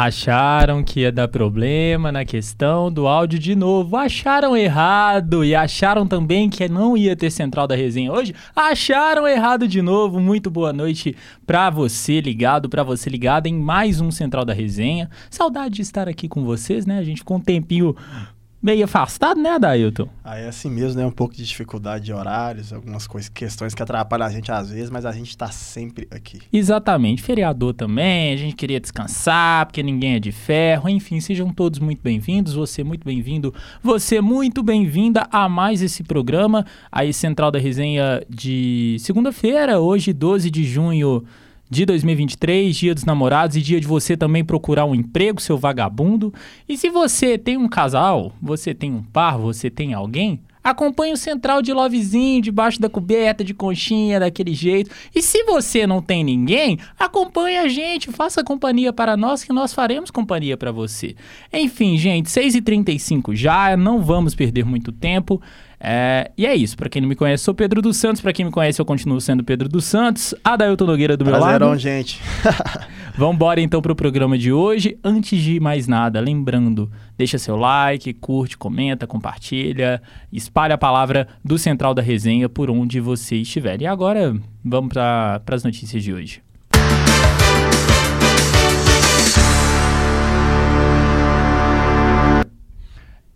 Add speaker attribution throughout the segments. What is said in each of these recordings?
Speaker 1: Acharam que ia dar problema na questão do áudio de novo. Acharam errado e acharam também que não ia ter central da resenha hoje. Acharam errado de novo. Muito boa noite para você ligado, para você ligada em mais um central da resenha. Saudade de estar aqui com vocês, né? A gente ficou um tempinho meio afastado, né, Adailton?
Speaker 2: Aí é assim mesmo, né? Um pouco de dificuldade de horários, algumas coisas, questões que atrapalham a gente às vezes, mas a gente tá sempre aqui.
Speaker 1: Exatamente. Feriador também, a gente queria descansar, porque ninguém é de ferro. Enfim, sejam todos muito bem-vindos. Você muito bem-vindo. Você muito bem-vinda a mais esse programa, aí Central da Resenha de segunda-feira, hoje, 12 de junho de 2023, dia dos namorados e dia de você também procurar um emprego, seu vagabundo. E se você tem um casal, você tem um par, você tem alguém, acompanhe o Central de Lovezinho debaixo da coberta de conchinha daquele jeito. E se você não tem ninguém, acompanhe a gente, faça companhia para nós que nós faremos companhia para você. Enfim, gente, 6h35 já, não vamos perder muito tempo. É, e é isso. Para quem não me conhece, sou Pedro dos Santos. Para quem me conhece, eu continuo sendo Pedro dos Santos. Adailton Nogueira do
Speaker 2: Prazerão,
Speaker 1: meu lado.
Speaker 2: gente.
Speaker 1: Vamos embora então pro programa de hoje. Antes de mais nada, lembrando, deixa seu like, curte, comenta, compartilha, espalha a palavra do Central da Resenha por onde você estiver. E agora, vamos para as notícias de hoje.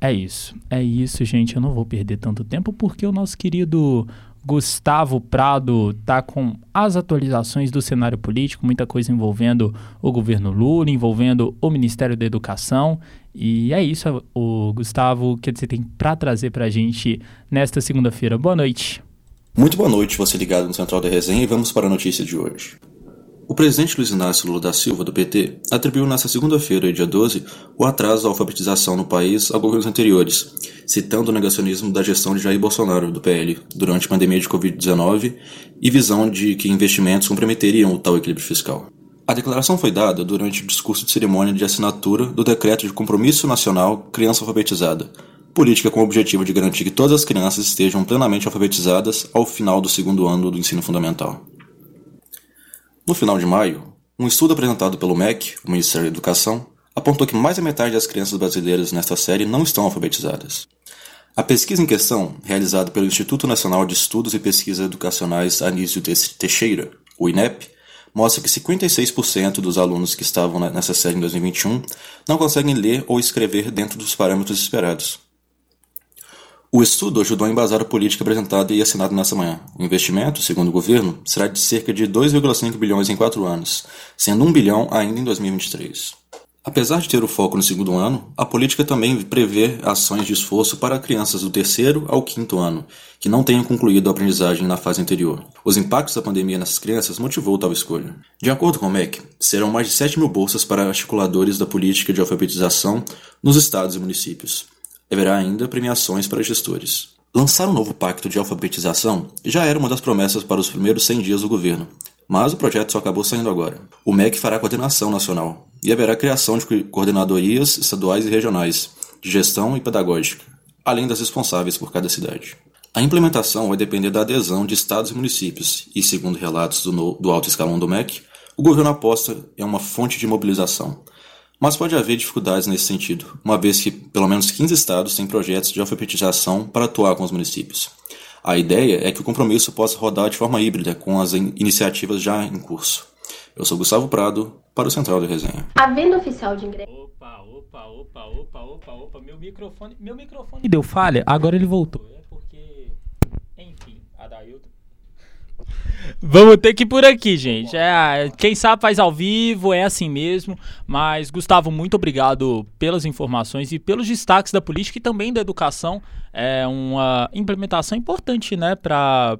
Speaker 1: É isso, é isso, gente. Eu não vou perder tanto tempo porque o nosso querido Gustavo Prado tá com as atualizações do cenário político, muita coisa envolvendo o governo Lula, envolvendo o Ministério da Educação. E é isso, o Gustavo, que você tem para trazer para a gente nesta segunda-feira. Boa noite.
Speaker 3: Muito boa noite, você ligado no Central da Resenha e vamos para a notícia de hoje. O presidente Luiz Inácio Lula da Silva, do PT, atribuiu nesta segunda-feira, dia 12, o atraso da alfabetização no país a governos anteriores, citando o negacionismo da gestão de Jair Bolsonaro, do PL, durante a pandemia de Covid-19 e visão de que investimentos comprometeriam o tal equilíbrio fiscal. A declaração foi dada durante o discurso de cerimônia de assinatura do Decreto de Compromisso Nacional Criança Alfabetizada, política com o objetivo de garantir que todas as crianças estejam plenamente alfabetizadas ao final do segundo ano do ensino fundamental. No final de maio, um estudo apresentado pelo MEC, o Ministério da Educação, apontou que mais da metade das crianças brasileiras nesta série não estão alfabetizadas. A pesquisa em questão, realizada pelo Instituto Nacional de Estudos e Pesquisas Educacionais Anísio Teixeira, o INEP, mostra que 56% dos alunos que estavam nessa série em 2021 não conseguem ler ou escrever dentro dos parâmetros esperados. O estudo ajudou a embasar a política apresentada e assinada nessa manhã. O investimento, segundo o governo, será de cerca de 2,5 bilhões em quatro anos, sendo 1 bilhão ainda em 2023. Apesar de ter o foco no segundo ano, a política também prevê ações de esforço para crianças do terceiro ao quinto ano, que não tenham concluído a aprendizagem na fase anterior. Os impactos da pandemia nessas crianças motivou tal escolha. De acordo com o MEC, serão mais de 7 mil bolsas para articuladores da política de alfabetização nos estados e municípios haverá ainda premiações para gestores. Lançar um novo pacto de alfabetização já era uma das promessas para os primeiros 100 dias do governo, mas o projeto só acabou saindo agora. O MEC fará coordenação nacional e haverá criação de coordenadorias estaduais e regionais, de gestão e pedagógica, além das responsáveis por cada cidade. A implementação vai depender da adesão de estados e municípios, e, segundo relatos do, do alto escalão do MEC, o governo aposta em uma fonte de mobilização, mas pode haver dificuldades nesse sentido, uma vez que pelo menos 15 estados têm projetos de alfabetização para atuar com os municípios. A ideia é que o compromisso possa rodar de forma híbrida com as in iniciativas já em curso. Eu sou Gustavo Prado, para o Central da Resenha.
Speaker 4: A venda oficial de ingressos.
Speaker 1: Opa, opa, opa, opa, opa, opa, meu microfone, meu microfone deu falha, agora ele voltou. É porque, enfim, a Dailton Vamos ter que ir por aqui, gente. É, quem sabe faz ao vivo, é assim mesmo. Mas, Gustavo, muito obrigado pelas informações e pelos destaques da política e também da educação. É uma implementação importante, né, para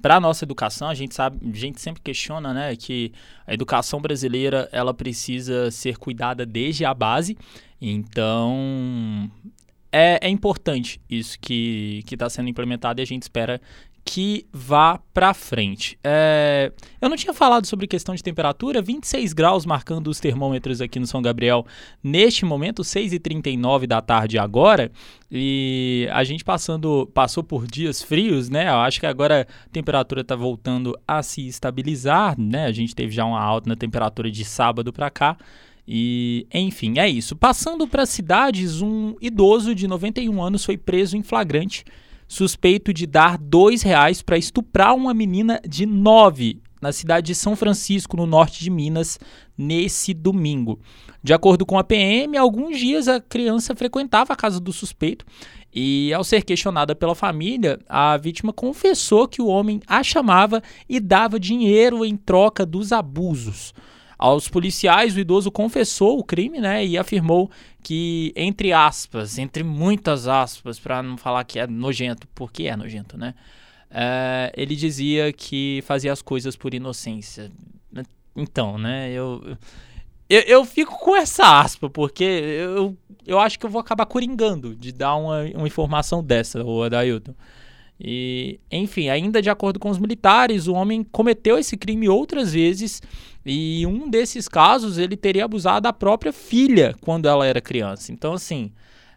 Speaker 1: para a nossa educação, a gente sabe, a gente sempre questiona, né, que a educação brasileira ela precisa ser cuidada desde a base. Então, é, é importante isso que está sendo implementado e a gente espera que vá para frente. É, eu não tinha falado sobre questão de temperatura, 26 graus marcando os termômetros aqui no São Gabriel neste momento, 6h39 da tarde agora, e a gente passando passou por dias frios, né? Eu acho que agora a temperatura está voltando a se estabilizar, né? A gente teve já uma alta na temperatura de sábado para cá. E, enfim, é isso. Passando para cidades, um idoso de 91 anos foi preso em flagrante, suspeito de dar dois reais para estuprar uma menina de 9 na cidade de São Francisco, no norte de Minas, nesse domingo. De acordo com a PM, alguns dias a criança frequentava a casa do suspeito e, ao ser questionada pela família, a vítima confessou que o homem a chamava e dava dinheiro em troca dos abusos. Aos policiais, o idoso confessou o crime, né, e afirmou que, entre aspas, entre muitas aspas, para não falar que é nojento, porque é nojento, né, é, ele dizia que fazia as coisas por inocência. Então, né, eu, eu, eu fico com essa aspa, porque eu, eu acho que eu vou acabar coringando de dar uma, uma informação dessa, o Adailton. E, enfim, ainda de acordo com os militares, o homem cometeu esse crime outras vezes e um desses casos ele teria abusado da própria filha quando ela era criança. Então, assim,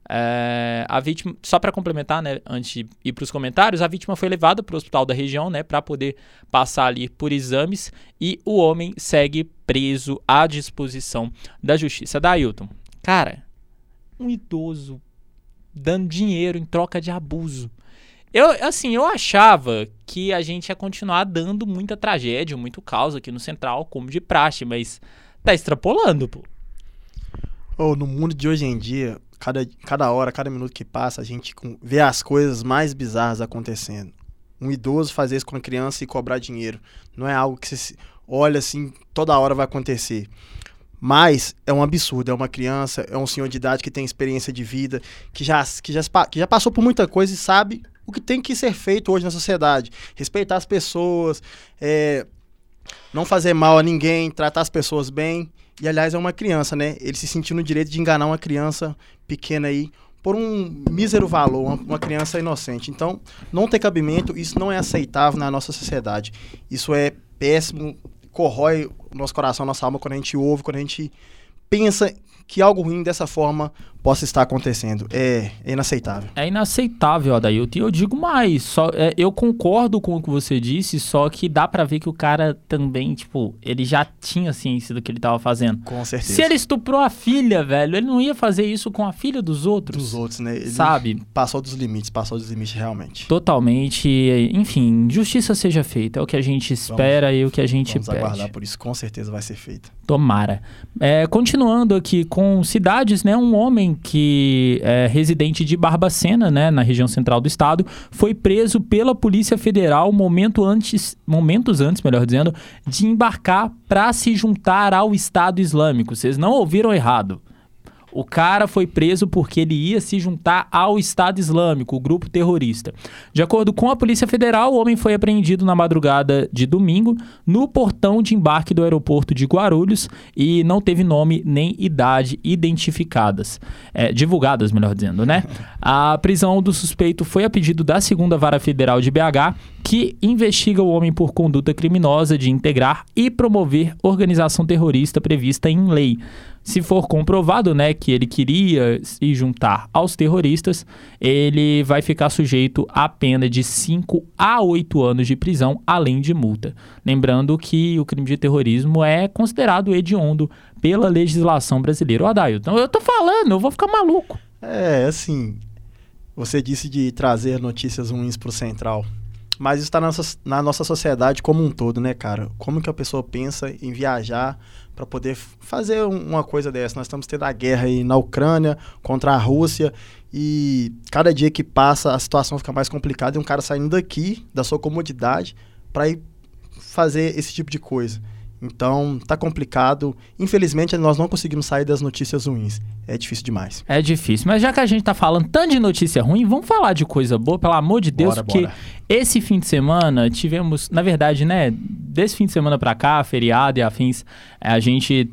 Speaker 1: é, a vítima, só para complementar, né, antes de ir para os comentários, a vítima foi levada para o hospital da região, né, para poder passar ali por exames e o homem segue preso à disposição da justiça. Da Ailton, cara, um idoso dando dinheiro em troca de abuso. Eu, assim, eu achava que a gente ia continuar dando muita tragédia, muito caos aqui no Central, como de praxe, mas tá extrapolando, pô.
Speaker 2: Oh, no mundo de hoje em dia, cada, cada hora, cada minuto que passa, a gente vê as coisas mais bizarras acontecendo. Um idoso fazer isso com a criança e cobrar dinheiro. Não é algo que você olha assim, toda hora vai acontecer. Mas é um absurdo, é uma criança, é um senhor de idade que tem experiência de vida, que já, que já, que já passou por muita coisa e sabe o que tem que ser feito hoje na sociedade. Respeitar as pessoas, é, não fazer mal a ninguém, tratar as pessoas bem. E aliás, é uma criança, né? Ele se sentiu no direito de enganar uma criança pequena aí por um mísero valor, uma, criança inocente. Então, não tem cabimento, isso não é aceitável na nossa sociedade. Isso é péssimo, corrói nosso coração, nossa alma quando a gente ouve, quando a gente pensa que algo ruim dessa forma possa estar acontecendo. É, é inaceitável.
Speaker 1: É inaceitável, Adailton. E eu digo mais, só, é, eu concordo com o que você disse, só que dá para ver que o cara também, tipo, ele já tinha ciência do que ele tava fazendo.
Speaker 2: Com certeza.
Speaker 1: Se ele estuprou a filha, velho, ele não ia fazer isso com a filha dos outros.
Speaker 2: Dos outros, né? Ele
Speaker 1: sabe?
Speaker 2: Passou dos limites, passou dos limites realmente.
Speaker 1: Totalmente. Enfim, justiça seja feita. É o que a gente espera vamos, e o que a gente
Speaker 2: vamos
Speaker 1: pede.
Speaker 2: Vamos aguardar por isso, com certeza vai ser feito.
Speaker 1: Tomara. É, continuando aqui com cidades, né? Um homem que é residente de Barbacena, né, na região central do estado, foi preso pela Polícia Federal momento antes, momentos antes, melhor dizendo, de embarcar para se juntar ao Estado Islâmico. Vocês não ouviram errado. O cara foi preso porque ele ia se juntar ao Estado Islâmico, o grupo terrorista. De acordo com a Polícia Federal, o homem foi apreendido na madrugada de domingo no portão de embarque do aeroporto de Guarulhos e não teve nome nem idade identificadas, é, divulgadas, melhor dizendo, né? A prisão do suspeito foi a pedido da segunda vara federal de BH, que investiga o homem por conduta criminosa de integrar e promover organização terrorista prevista em lei. Se for comprovado, né, que ele queria se juntar aos terroristas, ele vai ficar sujeito à pena de 5 a 8 anos de prisão, além de multa. Lembrando que o crime de terrorismo é considerado hediondo pela legislação brasileira. O Adailton, eu tô falando, eu vou ficar maluco.
Speaker 2: É, assim, você disse de trazer notícias ruins pro Central. Mas isso está na na nossa sociedade como um todo, né, cara? Como que a pessoa pensa em viajar para poder fazer uma coisa dessa? Nós estamos tendo a guerra aí na Ucrânia contra a Rússia e cada dia que passa a situação fica mais complicada e um cara saindo daqui, da sua comodidade, para ir fazer esse tipo de coisa. Então, tá complicado. Infelizmente, nós não conseguimos sair das notícias ruins. É difícil demais.
Speaker 1: É difícil. Mas já que a gente tá falando tanto de notícia ruim, vamos falar de coisa boa, pelo amor de Deus, bora, porque bora. esse fim de semana tivemos, na verdade, né, desse fim de semana para cá, feriado e afins, é, a gente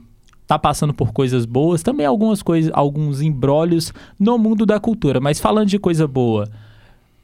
Speaker 1: tá passando por coisas boas, também algumas coisas, alguns embrólios no mundo da cultura. Mas falando de coisa boa,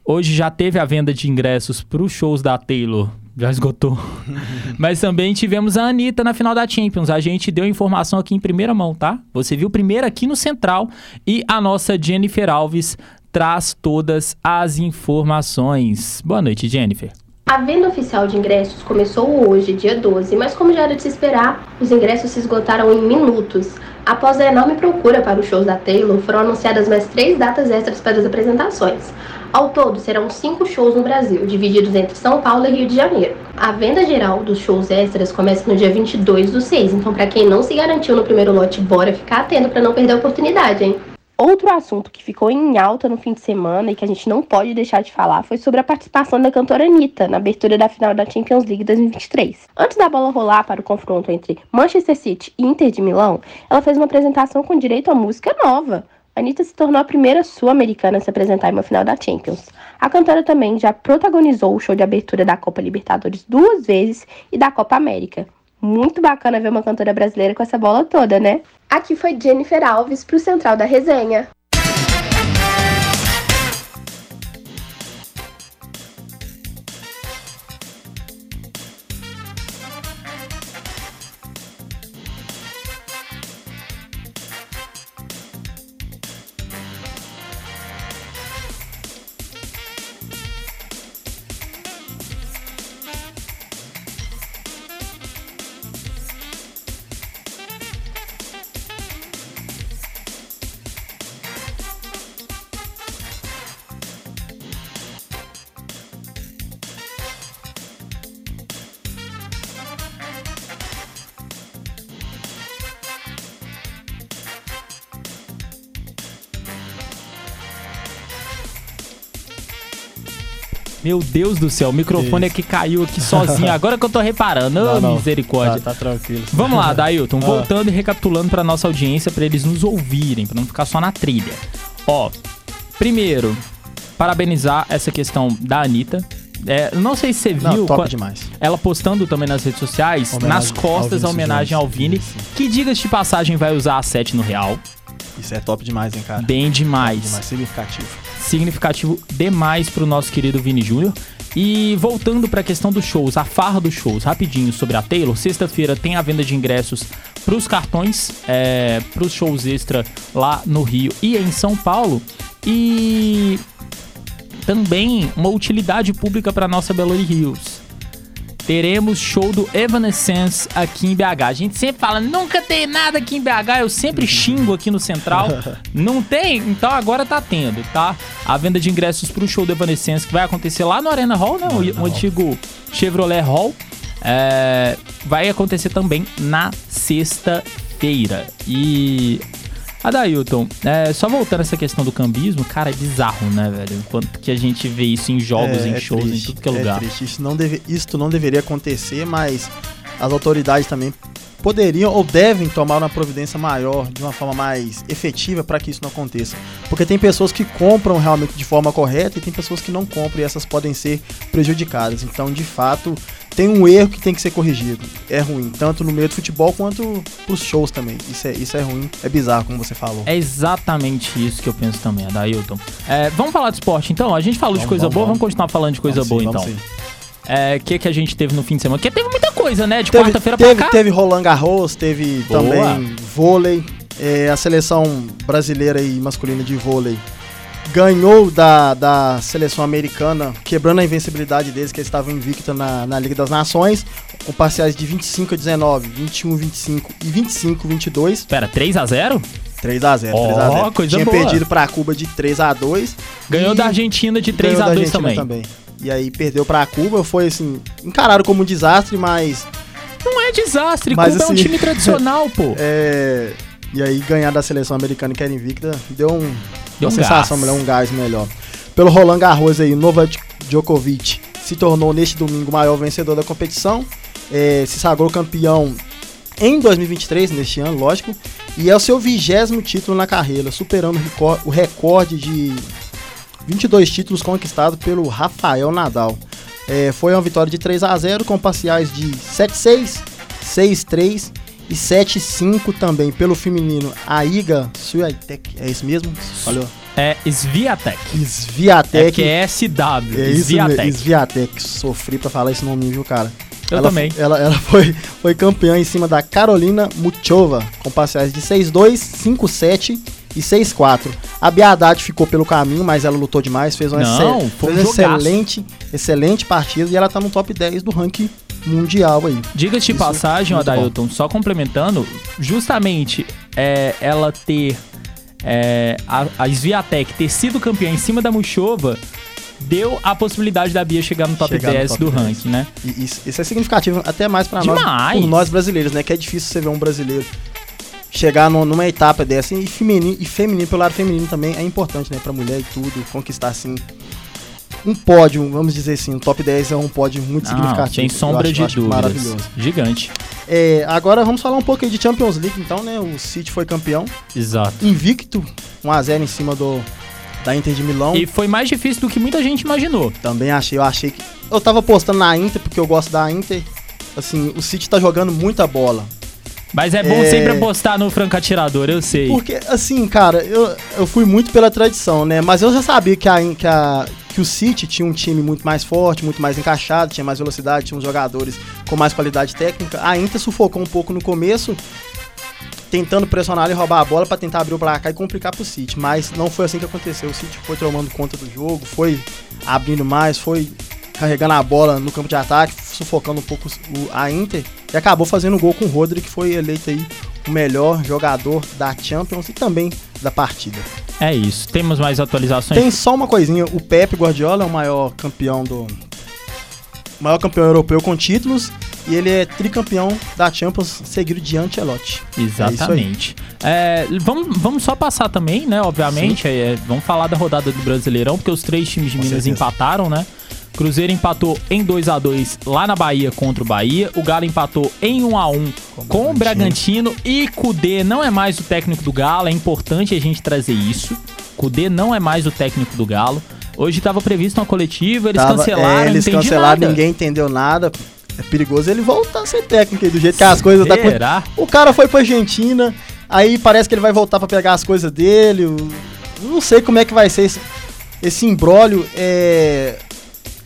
Speaker 1: hoje já teve a venda de ingressos para os shows da Taylor já esgotou. Mas também tivemos a Anitta na final da Champions. A gente deu informação aqui em primeira mão, tá? Você viu primeiro aqui no Central. E a nossa Jennifer Alves traz todas as informações. Boa noite, Jennifer.
Speaker 4: A venda oficial de ingressos começou hoje, dia 12, mas como já era de se esperar, os ingressos se esgotaram em minutos. Após a enorme procura para os shows da Taylor, foram anunciadas mais três datas extras para as apresentações. Ao todo, serão cinco shows no Brasil, divididos entre São Paulo e Rio de Janeiro. A venda geral dos shows extras começa no dia 22 do 6, então para quem não se garantiu no primeiro lote, bora ficar atento para não perder a oportunidade, hein? Outro assunto que ficou em alta no fim de semana e que a gente não pode deixar de falar foi sobre a participação da cantora Anitta na abertura da final da Champions League 2023. Antes da bola rolar para o confronto entre Manchester City e Inter de Milão, ela fez uma apresentação com direito a música nova. Anitta se tornou a primeira sul-americana a se apresentar em uma final da Champions. A cantora também já protagonizou o show de abertura da Copa Libertadores duas vezes e da Copa América. Muito bacana ver uma cantora brasileira com essa bola toda, né? Aqui foi Jennifer Alves pro Central da Resenha.
Speaker 1: Meu Deus do céu, o microfone
Speaker 2: Isso.
Speaker 1: aqui caiu aqui sozinho. Agora que eu tô reparando.
Speaker 2: Não, não.
Speaker 1: misericórdia.
Speaker 2: Tá, tá tranquilo.
Speaker 1: Vamos lá, Dailton,
Speaker 2: Ah.
Speaker 1: voltando e recapitulando pra nossa audiência, pra eles nos ouvirem, pra não ficar só na trilha. Ó, primeiro, parabenizar essa questão da Anitta. É, não sei se você
Speaker 2: Não,
Speaker 1: viu
Speaker 2: top demais.
Speaker 1: ela postando também nas redes sociais,
Speaker 2: Homenagem
Speaker 1: nas costas, a homenagem ao. Vini,
Speaker 2: Isso.
Speaker 1: que diga-se de passagem vai usar a 7 no Real.
Speaker 2: Isso é top demais, hein, cara?
Speaker 1: Bem demais.
Speaker 2: demais, significativo.
Speaker 1: Significativo demais pro nosso querido Vini Júnior. E voltando pra questão dos shows, a farra dos shows, rapidinho sobre a Taylor. Sexta-feira tem a venda de ingressos pros cartões, é, pros shows extra lá no Rio e em São Paulo. E também uma utilidade pública para nossa Belo Hills. Teremos show do Evanescence aqui em BH. A gente sempre fala, nunca tem nada aqui em BH. Eu sempre xingo aqui no Central. Não tem? Então agora tá tendo, tá? A venda de ingressos pro show do Evanescence que vai acontecer lá no Arena Hall, né? O, o antigo Chevrolet Hall. É, vai acontecer também na sexta-feira. E. Adailton, é, só voltando essa questão do cambismo, cara, é bizarro, né, velho? Enquanto que a gente vê isso em jogos, em shows, em tudo que é lugar.
Speaker 2: É triste. Isso não, deve, isso não deveria acontecer, mas as autoridades também poderiam ou devem tomar uma providência maior, de uma forma mais efetiva, para que isso não aconteça. Porque tem pessoas que compram realmente de forma correta e tem pessoas que não compram e essas podem ser prejudicadas. Então, de fato, tem um erro que tem que ser corrigido. É ruim, tanto no meio do futebol quanto pros shows também. Isso é, isso é ruim, é bizarro, como você falou.
Speaker 1: É exatamente isso que eu penso também, Adailton. É, vamos falar de esporte então? A gente falou de
Speaker 2: Vamos,
Speaker 1: coisa
Speaker 2: vamos,
Speaker 1: boa, vamos
Speaker 2: vamos.
Speaker 1: continuar falando de coisa boa
Speaker 2: sim,
Speaker 1: então.
Speaker 2: vamos sim.
Speaker 1: É, o que, que a gente teve no fim de semana? Porque teve muita coisa, né? De quarta-feira pra cá.
Speaker 2: teve Roland Garros, teve
Speaker 1: Boa.
Speaker 2: também vôlei. É, a seleção brasileira e masculina de vôlei ganhou da, da seleção americana, quebrando a invencibilidade deles, que eles estavam invicta na, na Liga das Nações, com parciais de 25 a 19, 21 a 25 e 25 a 22.
Speaker 1: Pera, 3x0?
Speaker 2: 3 a 0
Speaker 1: Ó,
Speaker 2: 3 a 0
Speaker 1: coisa
Speaker 2: Tinha
Speaker 1: boa.
Speaker 2: perdido pra Cuba de 3 a 2
Speaker 1: Ganhou da Argentina de
Speaker 2: ganhou da
Speaker 1: 3x2
Speaker 2: Argentina
Speaker 1: também.
Speaker 2: E aí perdeu pra Cuba, foi assim, encarado como um desastre, mas
Speaker 1: Não é desastre,
Speaker 2: Mas,
Speaker 1: Cuba é um
Speaker 2: assim,
Speaker 1: time tradicional, pô.
Speaker 2: É, e aí ganhar da seleção americana que era invicta deu, um,
Speaker 1: Deu
Speaker 2: uma
Speaker 1: um
Speaker 2: sensação
Speaker 1: gás.
Speaker 2: melhor, um gás melhor. Pelo Roland Garros aí, Novak Djokovic se tornou neste domingo o maior vencedor da competição, é, se sagrou campeão em 2023, neste ano, lógico, e é o seu vigésimo título na carreira, superando o recorde de 22 títulos conquistados pelo Rafael Nadal. É, foi uma vitória de 3 a 0 com parciais de 7-6, 6-3 e 7-5 também pelo feminino. A Iga Swiatek, é isso mesmo? Falou.
Speaker 1: É Sviatek. É
Speaker 2: Sviatek.
Speaker 1: que é SW.
Speaker 2: É
Speaker 1: Sviatek.
Speaker 2: Sviatek. Sofri pra falar esse nome, viu, cara?
Speaker 1: Eu
Speaker 2: ela,
Speaker 1: também.
Speaker 2: Ela, ela foi, foi campeã em cima da Carolina Muchova, com parciais de 6-2, 5-7 e 6-4. A Bia Haddad ficou pelo caminho, mas ela lutou demais, fez uma,
Speaker 1: Não,
Speaker 2: excel-
Speaker 1: um
Speaker 2: fez
Speaker 1: jogaço.
Speaker 2: excelente, excelente partida e ela tá no top 10 do ranking mundial aí.
Speaker 1: De
Speaker 2: Isso,
Speaker 1: passagem,
Speaker 2: muito
Speaker 1: Adailton, só complementando, justamente é, ela ter. É, a, a Sviatek ter sido campeã em cima da Muchova deu a possibilidade da Bia chegar no top
Speaker 2: Chegar no
Speaker 1: 10
Speaker 2: top
Speaker 1: do
Speaker 2: 10.
Speaker 1: ranking, né?
Speaker 2: E isso, isso é significativo até mais pra nós, nós brasileiros, né? Que é difícil você ver um brasileiro chegar no- numa etapa dessa. E feminino, e feminino, pelo lado feminino também é importante, né? Pra mulher e tudo, conquistar assim. Um pódio, vamos dizer assim, o top 10 é um pódio muito significativo.
Speaker 1: sem
Speaker 2: Eu
Speaker 1: sombra
Speaker 2: acho-
Speaker 1: de dúvidas.
Speaker 2: Maravilhoso.
Speaker 1: Gigante.
Speaker 2: É, agora vamos falar um pouco aí de Champions League, então, né? O City foi campeão,
Speaker 1: Exato.
Speaker 2: invicto, 1x0 em cima do da Inter de Milão.
Speaker 1: E foi mais difícil do que muita gente imaginou.
Speaker 2: Também achei, eu achei que. Eu tava postando na Inter, porque eu gosto da Inter. Assim, o City tá jogando muita bola.
Speaker 1: Mas é bom
Speaker 2: É.
Speaker 1: sempre apostar no franco atirador, eu sei.
Speaker 2: Porque, assim, cara, eu, eu fui muito pela tradição, né? Mas eu já sabia que, a, que, a, que o City tinha um time muito mais forte, muito mais encaixado, tinha mais velocidade, tinha uns jogadores com mais qualidade técnica. A Inter sufocou um pouco no começo, tentando pressionar e roubar a bola pra tentar abrir o placar e complicar pro City. Mas não foi assim que aconteceu. O City foi tomando conta do jogo, foi abrindo mais, foi carregando a bola no campo de ataque, sufocando um pouco a Inter e acabou fazendo um gol com o Rodri, que foi eleito aí o melhor jogador da Champions e também da partida.
Speaker 1: É isso. Temos mais atualizações?
Speaker 2: Tem só uma coisinha, o Pepe Guardiola é o maior campeão do o maior campeão europeu com títulos e ele é tricampeão da Champions, seguido de Ancelotti.
Speaker 1: Exatamente. É, vamos, vamos só passar também, né? Obviamente, é, vamos falar da rodada do Brasileirão, porque os três times de
Speaker 2: Com
Speaker 1: Minas
Speaker 2: certeza.
Speaker 1: empataram, né? Cruzeiro empatou em 2 a 2 lá na Bahia contra o Bahia. O Galo empatou em 1 a 1 com o Bragantino. E Cudê não é mais o técnico do Galo. É importante a gente trazer isso. Cudê não é mais o técnico do Galo. Hoje estava previsto uma coletiva, eles
Speaker 2: Tava-
Speaker 1: cancelaram,
Speaker 2: é, eles cancelaram,
Speaker 1: nada.
Speaker 2: ninguém entendeu nada. É perigoso ele voltar a ser técnico aí, do jeito que as coisas tá? O cara foi pra Argentina, aí parece que ele vai voltar pra pegar as coisas dele. Não sei como é que vai ser esse, esse imbróglio. É...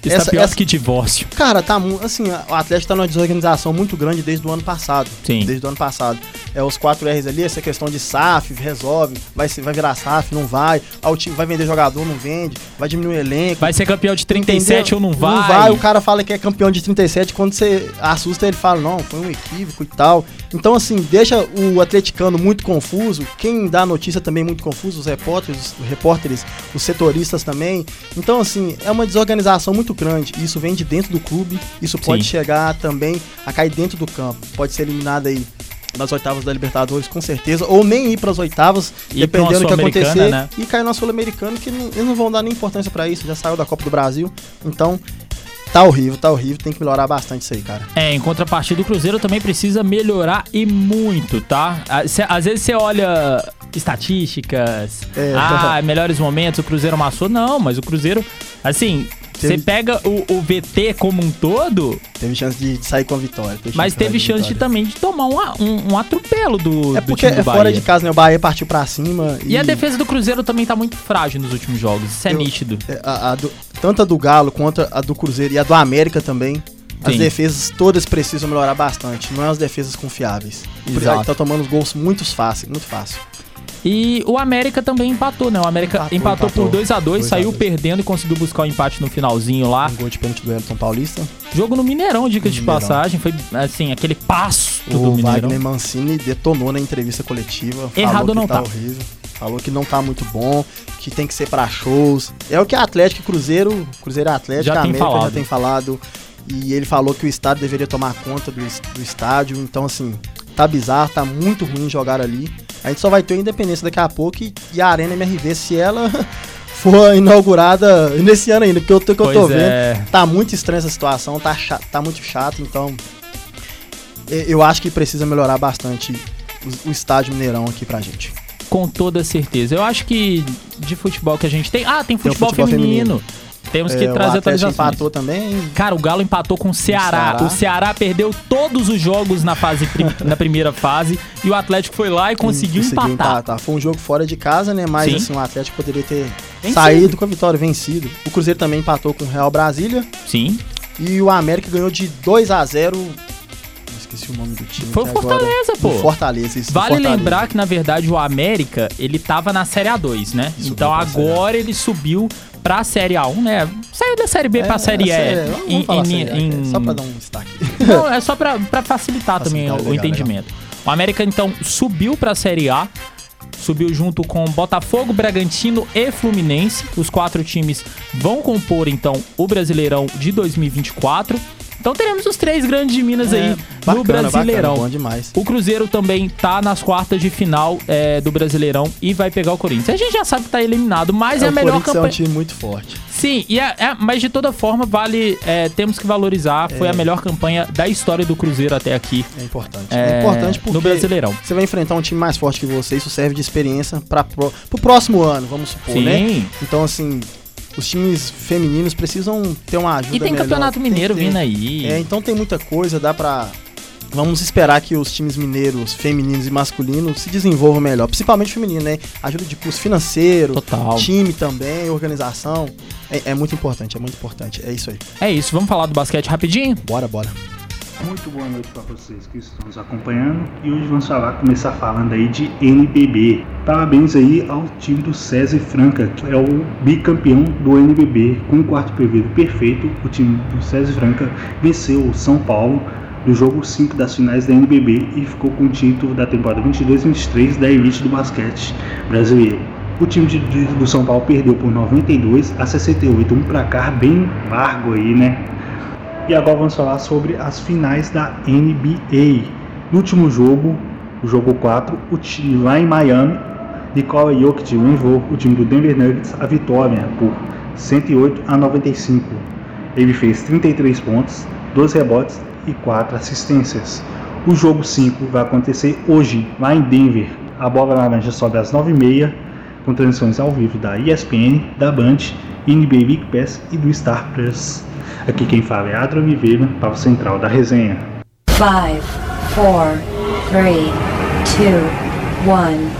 Speaker 1: Está
Speaker 2: essa-
Speaker 1: pior
Speaker 2: essa-
Speaker 1: que divórcio.
Speaker 2: Cara, tá assim, o Atlético tá numa desorganização muito grande desde o ano passado.
Speaker 1: Sim.
Speaker 2: Desde o ano passado. É os 4 R's ali, essa questão de SAF, resolve, vai, vai virar SAF, não vai. O time vai vender jogador, não vende, vai diminuir o elenco.
Speaker 1: Vai ser campeão de 37
Speaker 2: Entendeu?
Speaker 1: ou não vai?
Speaker 2: Não vai, o cara fala que é campeão de 37, quando você assusta ele fala, não, foi um equívoco e tal. Então, assim, deixa o atleticano muito confuso, quem dá notícia também muito confuso, os repórteres, os repórteres, os setoristas também. Então, assim, é uma desorganização muito grande. Isso vem de dentro do clube, isso pode
Speaker 1: Sim.
Speaker 2: chegar também a cair dentro do campo. Pode ser eliminado aí nas oitavas da Libertadores, com certeza, ou nem ir para as oitavas,
Speaker 1: uma
Speaker 2: dependendo do que acontecer,
Speaker 1: né?
Speaker 2: e cair na Sul-Americana, que não- eles não vão dar nem importância pra isso, já saiu da Copa do Brasil. Então, tá horrível, tá horrível, tem que melhorar bastante isso aí, cara.
Speaker 1: É, em contrapartida, o Cruzeiro também precisa melhorar e muito, tá? Ah, Às vezes você olha estatísticas,
Speaker 2: É.
Speaker 1: ah, melhores momentos, o Cruzeiro amassou. Não, mas o Cruzeiro, assim, você
Speaker 2: Teve-
Speaker 1: pega o, o VT como um todo,
Speaker 2: Teve chance de, de sair com a vitória.
Speaker 1: mas teve chance de, também de tomar um, um, um atropelo do,
Speaker 2: É
Speaker 1: do
Speaker 2: porque
Speaker 1: time do
Speaker 2: é
Speaker 1: Bahia.
Speaker 2: fora de casa, né? O Bahia partiu pra cima.
Speaker 1: E a defesa do Cruzeiro também tá muito frágil nos últimos jogos, isso é
Speaker 2: Eu-
Speaker 1: nítido.
Speaker 2: é, a- a do- tanto a do Galo quanto a do Cruzeiro e a do América também. As
Speaker 1: Sim.
Speaker 2: defesas todas precisam melhorar bastante. Não é as defesas confiáveis.
Speaker 1: Exato.
Speaker 2: Tá tomando os gols muito fácil, muito fácil.
Speaker 1: E o América também empatou, né? O América empatou,
Speaker 2: Empatou,
Speaker 1: por
Speaker 2: empatou.
Speaker 1: 2 a 2
Speaker 2: 2 a
Speaker 1: saiu
Speaker 2: 2.
Speaker 1: perdendo e conseguiu buscar o empate no finalzinho lá.
Speaker 2: Um gol de pênalti do Elton Paulista.
Speaker 1: Jogo no Mineirão, dicas de
Speaker 2: Mineirão.
Speaker 1: passagem. Foi, assim, aquele passo do
Speaker 2: O
Speaker 1: Mineirão.
Speaker 2: Wagner Mancini detonou na entrevista coletiva.
Speaker 1: Errado não
Speaker 2: tá,
Speaker 1: tá.
Speaker 2: horrível. Falou que não tá muito bom, que tem que ser pra shows. É o que a Atlético e Cruzeiro, Cruzeiro e Atlético,
Speaker 1: Já
Speaker 2: a
Speaker 1: tem
Speaker 2: América
Speaker 1: falado.
Speaker 2: já tem falado. E ele falou que o estádio deveria tomar conta do, do estádio. Então, assim, tá bizarro, tá muito ruim jogar ali. A gente só vai ter independência daqui a pouco e, e a Arena MRV, se ela for inaugurada nesse ano ainda, porque eu, tô- que eu tô
Speaker 1: Pois
Speaker 2: vendo.
Speaker 1: é.
Speaker 2: Tá muito estranha essa situação, tá, cha- tá muito chato, então. Eu acho que precisa melhorar bastante o, o estádio Mineirão aqui pra gente.
Speaker 1: Com toda certeza. Eu acho que de futebol que a gente tem. Ah, tem
Speaker 2: Tem o
Speaker 1: futebol,
Speaker 2: futebol
Speaker 1: feminino. Temos que
Speaker 2: É, o
Speaker 1: trazer
Speaker 2: Atlético
Speaker 1: atualizações.
Speaker 2: empatou também.
Speaker 1: Cara, o Galo empatou com o Ceará.
Speaker 2: Ceará.
Speaker 1: O Ceará perdeu todos os jogos na, fase prim- na primeira fase. E o Atlético foi lá e conseguiu, empatar.
Speaker 2: Foi um jogo fora de casa, né? Mas
Speaker 1: Sim.
Speaker 2: assim, o Atlético poderia ter
Speaker 1: Vencido.
Speaker 2: saído com a vitória, vencido. O Cruzeiro também empatou com o Real Brasília.
Speaker 1: Sim.
Speaker 2: E o América ganhou de 2 a 0 Eu Esqueci o nome do time.
Speaker 1: Foi o
Speaker 2: aqui agora.
Speaker 1: Fortaleza, pô.
Speaker 2: Do Fortaleza, isso.
Speaker 1: Vale
Speaker 2: Fortaleza.
Speaker 1: lembrar que, na verdade, o América, ele tava na Série A2, né?
Speaker 2: Subiu
Speaker 1: então agora ele subiu pra Série A1, né? Saiu da Série B pra Série E.
Speaker 2: é, vamos
Speaker 1: em-
Speaker 2: falar
Speaker 1: em-
Speaker 2: série A,
Speaker 1: em-
Speaker 2: Só pra dar um destaque.
Speaker 1: Não, é só pra, pra facilitar também
Speaker 2: Facilitar,
Speaker 1: o
Speaker 2: legal,
Speaker 1: entendimento. O América então subiu para a Série A, subiu junto com Botafogo, Bragantino e Fluminense. Os quatro times vão compor então o Brasileirão de 2024. Então teremos os três grandes de Minas
Speaker 2: É,
Speaker 1: aí
Speaker 2: bacana,
Speaker 1: no Brasileirão.
Speaker 2: bacana, bom demais.
Speaker 1: O Cruzeiro também tá nas quartas de final é, do Brasileirão e vai pegar o Corinthians. A gente já sabe que tá eliminado, mas é, a
Speaker 2: o
Speaker 1: melhor
Speaker 2: Corinthians
Speaker 1: campanha.
Speaker 2: é um time muito forte.
Speaker 1: Sim, e é- é- mas de toda forma, vale. é, temos que valorizar. Foi
Speaker 2: É.
Speaker 1: a melhor campanha da história do Cruzeiro até aqui.
Speaker 2: É importante.
Speaker 1: É,
Speaker 2: É, importante porque
Speaker 1: no Brasileirão.
Speaker 2: você vai enfrentar um time mais forte que você, isso serve de experiência para pro, pro próximo ano, vamos supor,
Speaker 1: Sim.
Speaker 2: né? Então, assim, os times femininos precisam ter uma ajuda
Speaker 1: E tem
Speaker 2: melhor.
Speaker 1: Campeonato
Speaker 2: Tem
Speaker 1: Mineiro
Speaker 2: ter.
Speaker 1: vindo aí.
Speaker 2: É, então tem muita coisa, dá pra. Vamos esperar que os times mineiros, femininos e masculinos, se desenvolvam melhor. Principalmente o feminino, né? Ajuda de custo financeiro,
Speaker 1: Total.
Speaker 2: time também, organização. É, é muito importante, é muito importante. É isso aí.
Speaker 1: É isso, vamos falar do basquete rapidinho?
Speaker 2: Bora, bora.
Speaker 5: Muito boa noite para vocês que estão nos acompanhando e hoje vamos falar, começar falando aí de NBB. Parabéns aí ao time do César Franca, que é o bicampeão do NBB com o quarto período perfeito. O time do César Franca venceu o São Paulo no jogo 5 das finais da NBB e ficou com o título da temporada 22-23 da elite do basquete brasileiro. O time de- de- do São Paulo perdeu por 92 a 68, um placar bem largo aí, né? E agora vamos falar sobre as finais da NBA. No último jogo, o jogo 4, o time lá em Miami, Nikola Jokic levou o time do Denver Nuggets a vitória por 108 a 95. Ele fez 33 pontos, 12 rebotes e 4 assistências. O jogo 5 vai acontecer hoje, lá em Denver. A bola laranja sobe às 9h30, com transmissões ao vivo da ESPN, da Band, NBA Big Pass e do Star Plus. Aqui quem fala é Adro Oliveira, para o Central da Resenha.
Speaker 6: Five, four, three, two, one.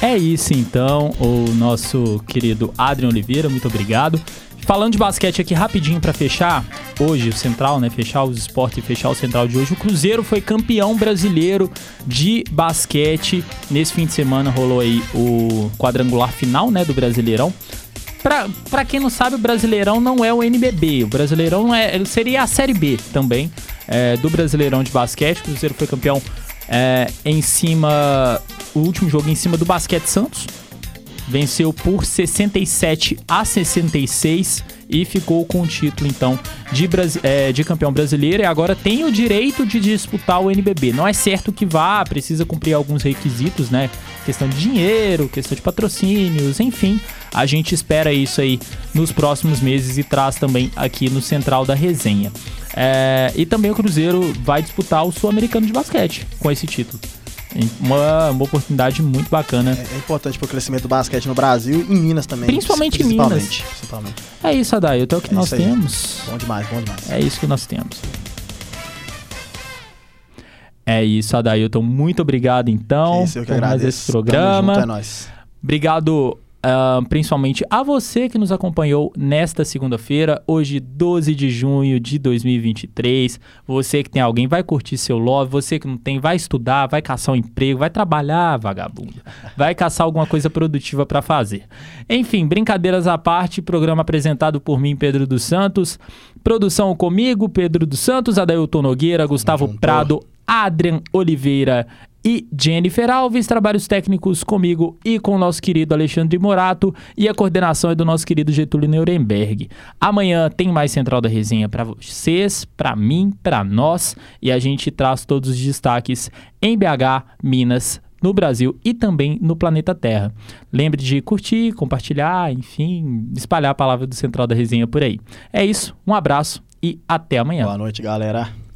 Speaker 1: É isso então, o nosso querido Adrian Oliveira, muito obrigado. Falando de basquete aqui rapidinho pra fechar, hoje o Central, né, fechar os esportes e fechar o Central de hoje, o Cruzeiro foi campeão brasileiro de basquete. Nesse fim de semana rolou aí o quadrangular final, né, do Brasileirão. Pra, quem não sabe, o Brasileirão não é o NBB. O Brasileirão é, seria a Série B também é, do Brasileirão de basquete. O Cruzeiro foi campeão é, em cima. O último jogo em cima do Basquete Santos. Venceu por 67 a 66 e ficou com o título, então, de, é, de campeão brasileiro. E agora tem o direito de disputar o NBB. Não é certo que vá, precisa cumprir alguns requisitos, né? Questão de dinheiro, questão de patrocínios, enfim. A gente espera isso aí nos próximos meses e traz também aqui no Central da Resenha. É, e também o Cruzeiro vai disputar o Sul-Americano de Basquete com esse título. Uma, uma oportunidade muito bacana.
Speaker 2: É, é importante pro crescimento do basquete no Brasil e em Minas também.
Speaker 1: Principalmente em Minas.
Speaker 2: Principalmente, Principalmente.
Speaker 1: É isso. Então é o que
Speaker 2: É
Speaker 1: nós temos.
Speaker 2: Bom demais, bom demais.
Speaker 1: É isso que nós temos. É isso, Adailton. Muito obrigado, então,
Speaker 2: Que isso, eu que
Speaker 1: por mais
Speaker 2: agradeço.
Speaker 1: esse programa.
Speaker 2: Tamo junto, é nóis.
Speaker 1: Obrigado, ah, principalmente a você que nos acompanhou nesta segunda-feira, hoje, 12 de junho de 2023. Você que tem alguém, vai curtir seu love. Você que não tem, vai estudar, vai caçar um emprego, vai trabalhar, vagabundo. Vai caçar alguma coisa produtiva para fazer. Enfim, brincadeiras à parte, programa apresentado por mim, Pedro dos Santos. Produção comigo, Pedro dos Santos, Adailton Nogueira, Gustavo. Prado, Adrian Oliveira e Jennifer Alves, trabalhos técnicos comigo e com o nosso querido Alexandre Morato e a coordenação é do nosso querido Getúlio Nuremberg. Amanhã tem mais Central da Resenha para vocês, para mim, para nós e a gente traz todos os destaques em BH, Minas, no Brasil e também no planeta Terra. Lembre de curtir, compartilhar, enfim, espalhar a palavra do Central da Resenha por aí. É isso, um abraço e até amanhã.
Speaker 2: Boa noite, galera.